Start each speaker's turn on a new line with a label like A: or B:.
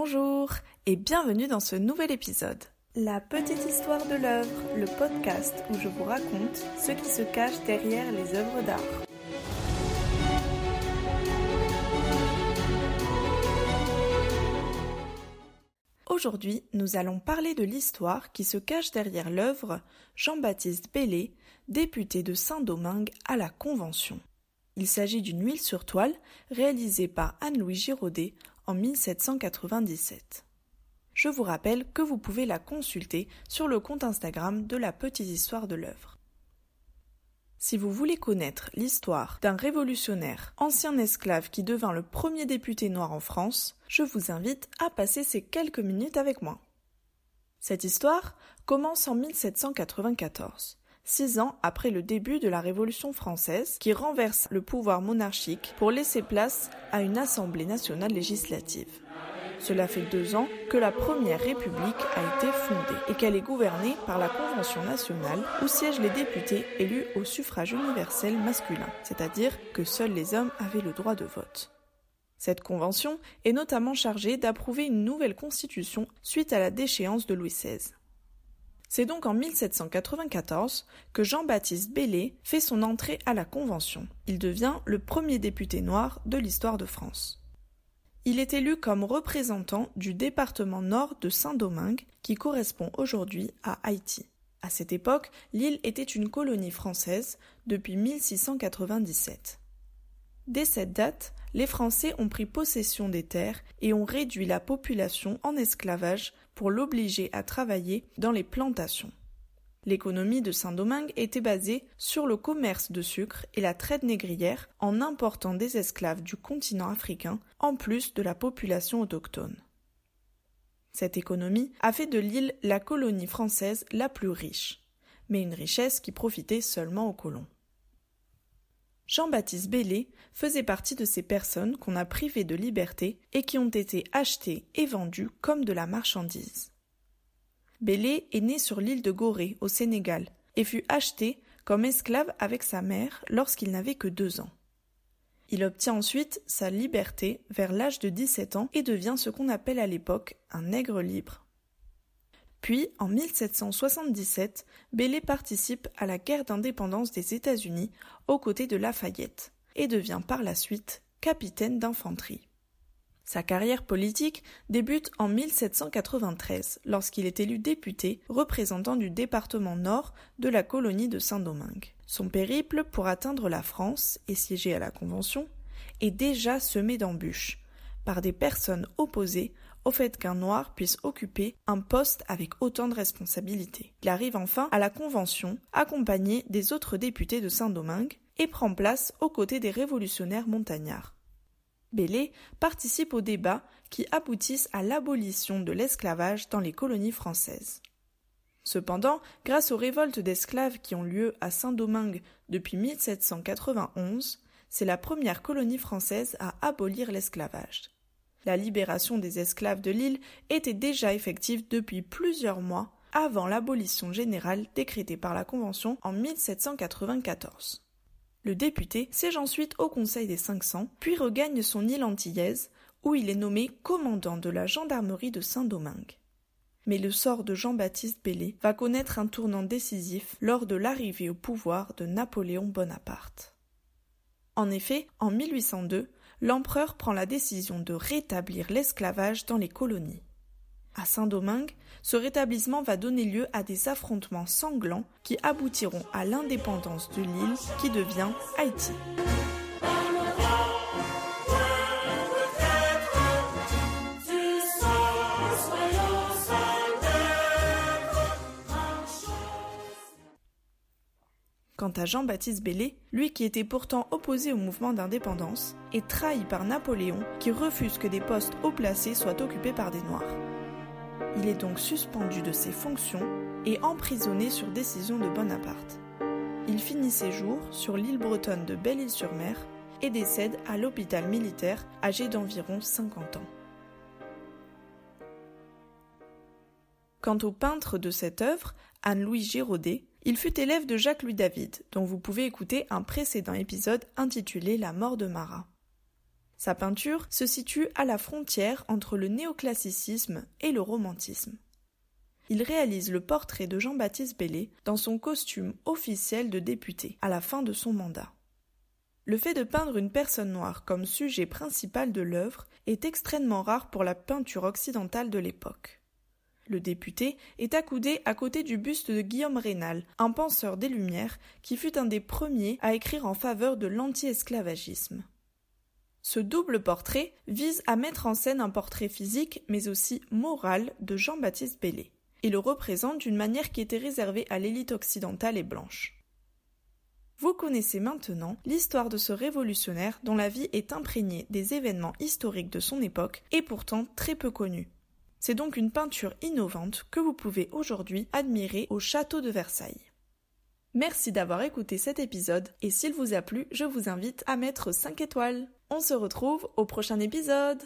A: Bonjour et bienvenue dans ce nouvel épisode. La petite histoire de l'œuvre, le podcast où je vous raconte ce qui se cache derrière les œuvres d'art. Aujourd'hui, nous allons parler de l'histoire qui se cache derrière l'œuvre Jean-Baptiste Bellé, député de Saint-Domingue à la Convention. Il s'agit d'une huile sur toile réalisée par Anne-Louis Giraudet en 1797. Je vous rappelle que vous pouvez la consulter sur le compte Instagram de la petite histoire de l'œuvre. Si vous voulez connaître l'histoire d'un révolutionnaire, ancien esclave qui devint le premier député noir en France, je vous invite à passer ces quelques minutes avec moi. Cette histoire commence en 1794 six ans après le début de la Révolution française, qui renverse le pouvoir monarchique pour laisser place à une Assemblée nationale législative. Cela fait deux ans que la Première République a été fondée et qu'elle est gouvernée par la Convention nationale où siègent les députés élus au suffrage universel masculin, c'est-à-dire que seuls les hommes avaient le droit de vote. Cette convention est notamment chargée d'approuver une nouvelle constitution suite à la déchéance de Louis XVI. C'est donc en 1794 que Jean-Baptiste Bellé fait son entrée à la Convention. Il devient le premier député noir de l'histoire de France. Il est élu comme représentant du département nord de Saint-Domingue, qui correspond aujourd'hui à Haïti. À cette époque, l'île était une colonie française depuis 1697. Dès cette date, les Français ont pris possession des terres et ont réduit la population en esclavage pour l'obliger à travailler dans les plantations. L'économie de Saint-Domingue était basée sur le commerce de sucre et la traite négrière en important des esclaves du continent africain en plus de la population autochtone. Cette économie a fait de l'île la colonie française la plus riche, mais une richesse qui profitait seulement aux colons. Jean-Baptiste Bellé faisait partie de ces personnes qu'on a privées de liberté et qui ont été achetées et vendues comme de la marchandise. Bellé est né sur l'île de Gorée, au Sénégal, et fut acheté comme esclave avec sa mère lorsqu'il n'avait que deux ans. Il obtient ensuite sa liberté vers l'âge de 17 ans et devient ce qu'on appelle à l'époque un nègre libre. Puis, en 1777, Bellé participe à la guerre d'indépendance des États-Unis aux côtés de Lafayette et devient par la suite capitaine d'infanterie. Sa carrière politique débute en 1793 lorsqu'il est élu député représentant du département nord de la colonie de Saint-Domingue. Son périple pour atteindre la France et siéger à la Convention est déjà semé d'embûches par des personnes opposées au fait qu'un noir puisse occuper un poste avec autant de responsabilités. Il arrive enfin à la Convention, accompagné des autres députés de Saint-Domingue, et prend place aux côtés des révolutionnaires montagnards. Bellé participe aux débats qui aboutissent à l'abolition de l'esclavage dans les colonies françaises. Cependant, grâce aux révoltes d'esclaves qui ont lieu à Saint-Domingue depuis 1791, c'est la première colonie française à abolir l'esclavage. La libération des esclaves de l'île était déjà effective depuis plusieurs mois avant l'abolition générale décrétée par la Convention en 1794. Le député siège ensuite au Conseil des 500, puis regagne son île antillaise, où il est nommé commandant de la gendarmerie de Saint-Domingue. Mais le sort de Jean-Baptiste Bellé va connaître un tournant décisif lors de l'arrivée au pouvoir de Napoléon Bonaparte. En effet, en 1802, l'empereur prend la décision de rétablir l'esclavage dans les colonies. À Saint-Domingue, ce rétablissement va donner lieu à des affrontements sanglants qui aboutiront à l'indépendance de l'île qui devient Haïti. Quant à Jean-Baptiste Bellé, lui qui était pourtant opposé au mouvement d'indépendance, est trahi par Napoléon qui refuse que des postes haut placés soient occupés par des Noirs. Il est donc suspendu de ses fonctions et emprisonné sur décision de Bonaparte. Il finit ses jours sur l'île bretonne de Belle-Île-sur-Mer et décède à l'hôpital militaire âgé d'environ 50 ans. Quant au peintre de cette œuvre, Anne-Louis Giraudet, il fut élève de Jacques-Louis David, dont vous pouvez écouter un précédent épisode intitulé La mort de Marat. Sa peinture se situe à la frontière entre le néoclassicisme et le romantisme. Il réalise le portrait de Jean-Baptiste Bellé dans son costume officiel de député à la fin de son mandat. Le fait de peindre une personne noire comme sujet principal de l'œuvre est extrêmement rare pour la peinture occidentale de l'époque. Le député est accoudé à côté du buste de Guillaume Rénal, un penseur des Lumières qui fut un des premiers à écrire en faveur de l'anti-esclavagisme. Ce double portrait vise à mettre en scène un portrait physique mais aussi moral de Jean-Baptiste Bellé et le représente d'une manière qui était réservée à l'élite occidentale et blanche. Vous connaissez maintenant l'histoire de ce révolutionnaire dont la vie est imprégnée des événements historiques de son époque et pourtant très peu connue. C'est donc une peinture innovante que vous pouvez aujourd'hui admirer au château de Versailles. Merci d'avoir écouté cet épisode et s'il vous a plu, je vous invite à mettre 5 étoiles. On se retrouve au prochain épisode.